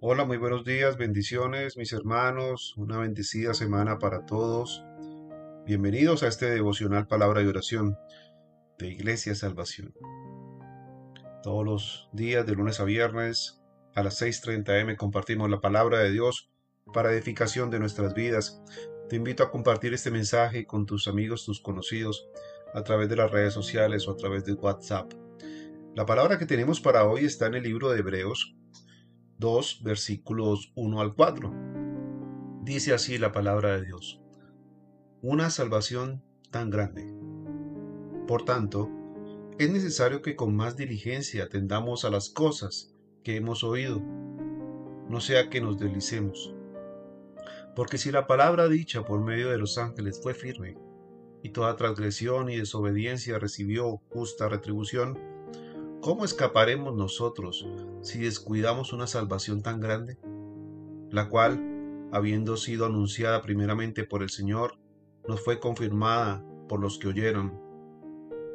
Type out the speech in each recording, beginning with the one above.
Hola, muy buenos días, bendiciones, mis hermanos, una bendecida semana para todos. Bienvenidos a este devocional Palabra y Oración de Iglesia Salvación. Todos los días, de lunes a viernes, a las 6.30 am, compartimos la palabra de Dios para edificación de nuestras vidas. Te invito a compartir este mensaje con tus amigos, tus conocidos, a través de las redes sociales o a través de WhatsApp. La palabra que tenemos para hoy está en el libro de Hebreos 2, versículos 1 al 4. Dice así la palabra de Dios. Una salvación tan grande. Por tanto, es necesario que con más diligencia atendamos a las cosas que hemos oído, no sea que nos deslicemos. Porque si la palabra dicha por medio de los ángeles fue firme, y toda transgresión y desobediencia recibió justa retribución, ¿Cómo escaparemos nosotros si descuidamos una salvación tan grande? La cual, habiendo sido anunciada primeramente por el Señor, nos fue confirmada por los que oyeron,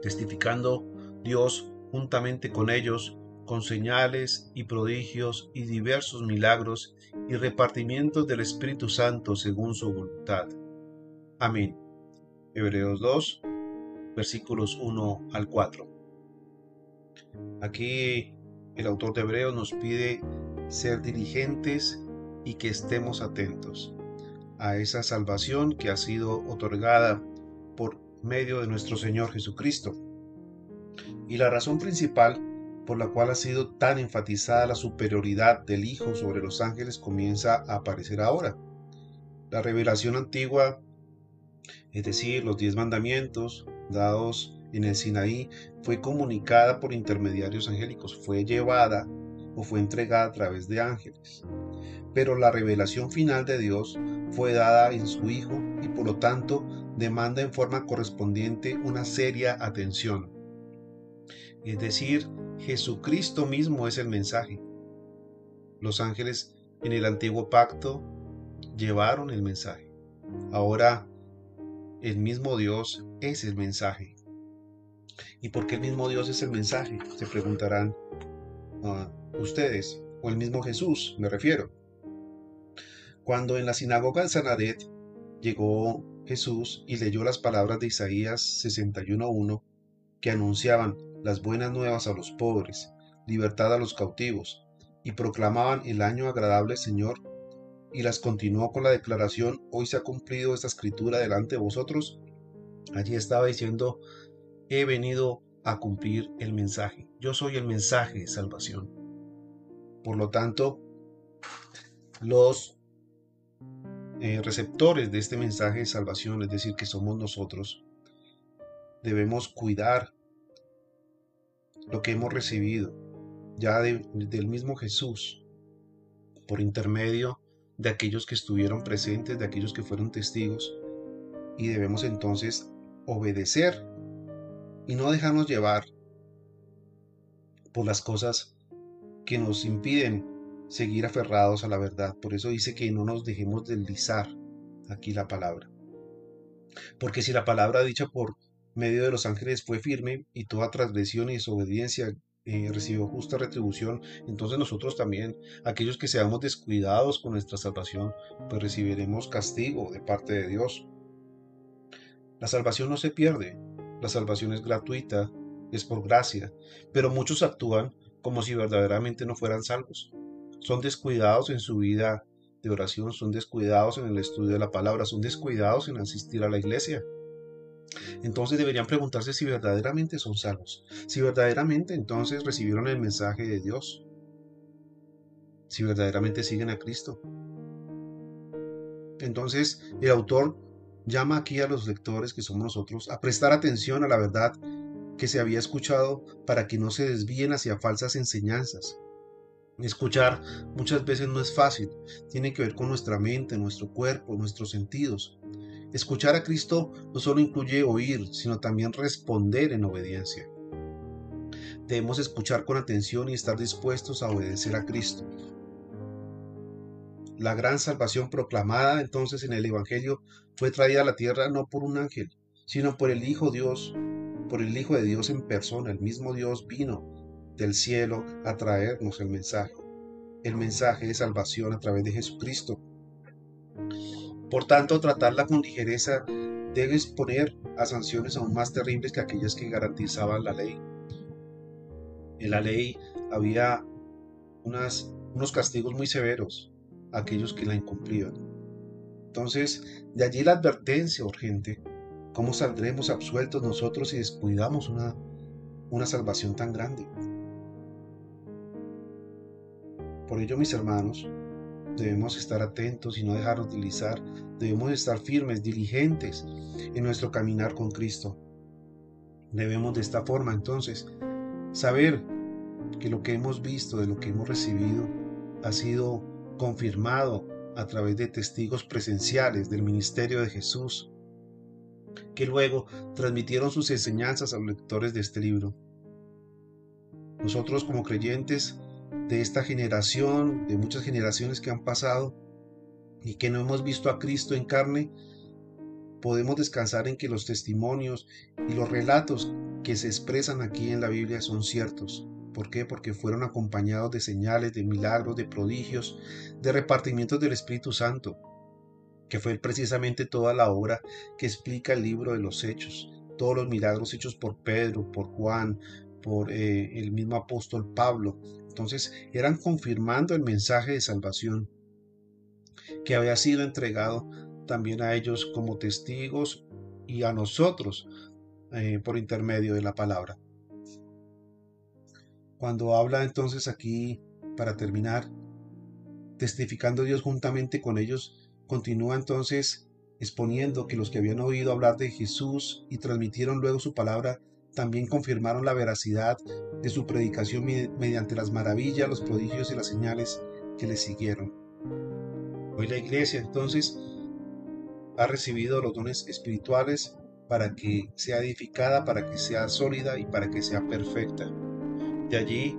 testificando Dios juntamente con ellos con señales y prodigios y diversos milagros y repartimientos del Espíritu Santo según su voluntad. Amén. Hebreos 2, versículos 1 al 4. Aquí el autor de Hebreos nos pide ser diligentes y que estemos atentos a esa salvación que ha sido otorgada por medio de nuestro Señor Jesucristo. Y la razón principal por la cual ha sido tan enfatizada la superioridad del Hijo sobre los ángeles comienza a aparecer ahora. La revelación antigua, es decir, los diez mandamientos dados en el Sinaí fue comunicada por intermediarios angélicos, fue llevada o fue entregada a través de ángeles. Pero la revelación final de Dios fue dada en su Hijo y por lo tanto demanda en forma correspondiente una seria atención. Es decir, Jesucristo mismo es el mensaje. Los ángeles en el antiguo pacto llevaron el mensaje. Ahora el mismo Dios es el mensaje. ¿Y por qué el mismo Dios es el mensaje? Se preguntarán ah, ustedes, o el mismo Jesús, me refiero. Cuando en la sinagoga de Sanadet llegó Jesús y leyó las palabras de Isaías 61.1 que anunciaban las buenas nuevas a los pobres, libertad a los cautivos, y proclamaban el año agradable Señor, y las continuó con la declaración, hoy se ha cumplido esta escritura delante de vosotros, allí estaba diciendo he venido a cumplir el mensaje. Yo soy el mensaje de salvación. Por lo tanto, los eh, receptores de este mensaje de salvación, es decir, que somos nosotros, debemos cuidar lo que hemos recibido ya del mismo Jesús por intermedio de aquellos que estuvieron presentes, de aquellos que fueron testigos, y debemos entonces obedecer y no dejarnos llevar por las cosas que nos impiden seguir aferrados a la verdad. Por eso dice que no nos dejemos deslizar aquí la palabra. Porque si la palabra dicha por medio de los ángeles fue firme y toda transgresión y desobediencia eh, recibió justa retribución, entonces nosotros también, aquellos que seamos descuidados con nuestra salvación, pues recibiremos castigo de parte de Dios. La salvación no se pierde, la salvación es gratuita, es por gracia, pero muchos actúan como si verdaderamente no fueran salvos. Son descuidados en su vida de oración, son descuidados en el estudio de la palabra, son descuidados en asistir a la iglesia. Entonces deberían preguntarse si verdaderamente son salvos, si verdaderamente entonces recibieron el mensaje de Dios, si verdaderamente siguen a Cristo. Entonces el autor llama aquí a los lectores que somos nosotros a prestar atención a la verdad que se había escuchado para que no se desvíen hacia falsas enseñanzas. Escuchar muchas veces no es fácil, tiene que ver con nuestra mente, nuestro cuerpo, nuestros sentidos. Escuchar a Cristo no solo incluye oír, sino también responder en obediencia. Debemos escuchar con atención y estar dispuestos a obedecer a Cristo. La gran salvación proclamada entonces en el Evangelio fue traída a la tierra no por un ángel, sino por el Hijo Dios, por el Hijo de Dios en persona. El mismo Dios vino del cielo a traernos el mensaje. el mensaje de salvación a través de Jesucristo. Por tanto, tratarla con ligereza debe exponer a sanciones aún más terribles que aquellas que garantizaban la ley. En la ley había unos castigos muy severos aquellos que la incumplían. Entonces, de allí la advertencia urgente. ¿Cómo saldremos absueltos nosotros si descuidamos una, una salvación tan grande? Por ello, mis hermanos, debemos estar atentos y no dejarnos utilizar. Debemos estar firmes, diligentes en nuestro caminar con Cristo. Debemos de esta forma entonces saber que lo que hemos visto, de lo que hemos recibido, ha sido confirmado a través de testigos presenciales del ministerio de Jesús, que luego transmitieron sus enseñanzas a los lectores de este libro. Nosotros como creyentes de esta generación, de muchas generaciones que han pasado y que no hemos visto a Cristo en carne, podemos descansar en que los testimonios y los relatos que se expresan aquí en la Biblia son ciertos. ¿Por qué? Porque fueron acompañados de señales, de milagros, de prodigios, de repartimientos del Espíritu Santo, que fue precisamente toda la obra que explica el libro de los Hechos, todos los milagros hechos por Pedro, por Juan, por eh, el mismo apóstol Pablo. Entonces eran confirmando el mensaje de salvación que había sido entregado también a ellos como testigos y a nosotros eh, por intermedio de la palabra. Cuando habla entonces aquí, para terminar, testificando Dios juntamente con ellos, continúa entonces exponiendo que los que habían oído hablar de Jesús y transmitieron luego su palabra, también confirmaron la veracidad de su predicación mediante las maravillas, los prodigios y las señales que le siguieron. Hoy la iglesia entonces ha recibido los dones espirituales para que sea edificada, para que sea sólida y para que sea perfecta. De allí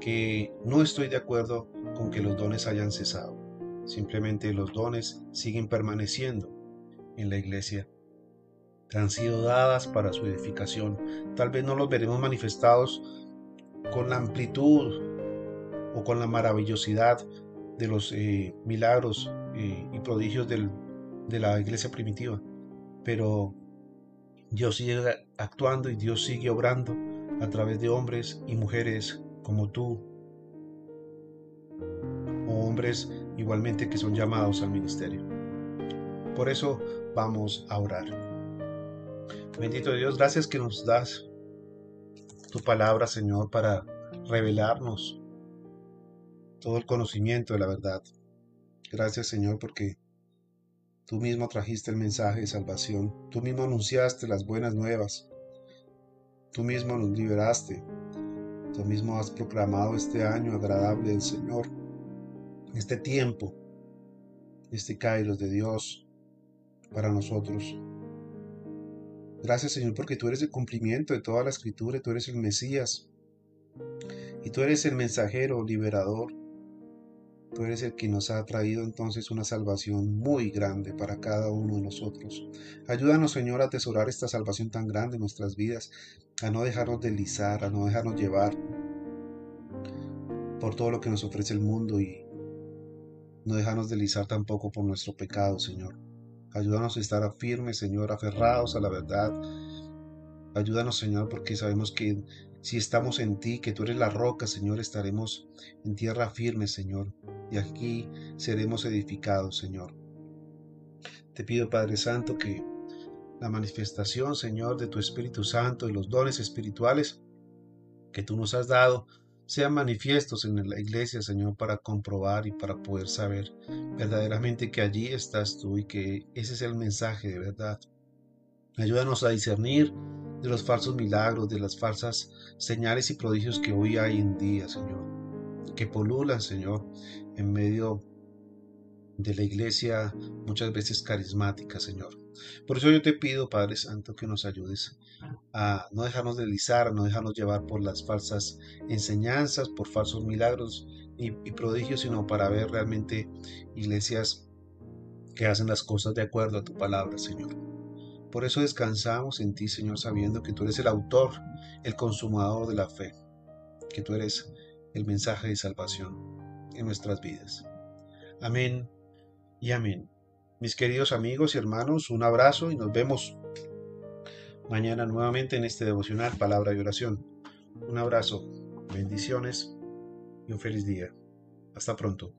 que no estoy de acuerdo con que los dones hayan cesado. Simplemente los dones siguen permaneciendo en la iglesia. Han sido dadas para su edificación. Tal vez no los veremos manifestados con la amplitud o con la maravillosidad de los eh, milagros eh, y prodigios de la iglesia primitiva. Pero Dios sigue actuando y Dios sigue obrando a través de hombres y mujeres como tú, o hombres igualmente que son llamados al ministerio. Por eso vamos a orar. Bendito Dios, gracias que nos das tu palabra, Señor, para revelarnos todo el conocimiento de la verdad. Gracias, Señor, porque tú mismo trajiste el mensaje de salvación, tú mismo anunciaste las buenas nuevas, Tú mismo nos liberaste. Tú mismo has proclamado este año agradable del Señor, este tiempo, este Kairos de Dios para nosotros. Gracias Señor porque tú eres el cumplimiento de toda la escritura, tú eres el Mesías y tú eres el mensajero liberador Tú eres el que nos ha traído entonces una salvación muy grande para cada uno de nosotros. Ayúdanos, Señor, a atesorar esta salvación tan grande en nuestras vidas, a no dejarnos deslizar, a no dejarnos llevar por todo lo que nos ofrece el mundo y no dejarnos deslizar tampoco por nuestro pecado, Señor. Ayúdanos a estar firmes, Señor, aferrados a la verdad. Ayúdanos, Señor, porque sabemos que si estamos en ti, que tú eres la roca, Señor, estaremos en tierra firme, Señor, y aquí seremos edificados, Señor. Te pido, Padre Santo, que la manifestación, Señor, de tu Espíritu Santo y los dones espirituales que tú nos has dado sean manifiestos en la iglesia, Señor, para comprobar y para poder saber verdaderamente que allí estás tú y que ese es el mensaje de verdad. Ayúdanos a discernir de los falsos milagros, de las falsas señales y prodigios que hoy hay en día, Señor, que polulan, Señor, en medio de la iglesia muchas veces carismática, Señor. Por eso yo te pido, Padre Santo, que nos ayudes a no dejarnos deslizar, no dejarnos llevar por las falsas enseñanzas, por falsos milagros y prodigios, sino para ver realmente iglesias que hacen las cosas de acuerdo a tu palabra, Señor. Por eso descansamos en ti, Señor, sabiendo que tú eres el autor, el consumador de la fe, que tú eres el mensaje de salvación. En nuestras vidas. Amén y amén. Mis queridos amigos y hermanos, un abrazo y nos vemos mañana nuevamente en este devocional Palabra y Oración. Un abrazo, bendiciones y un feliz día. Hasta pronto.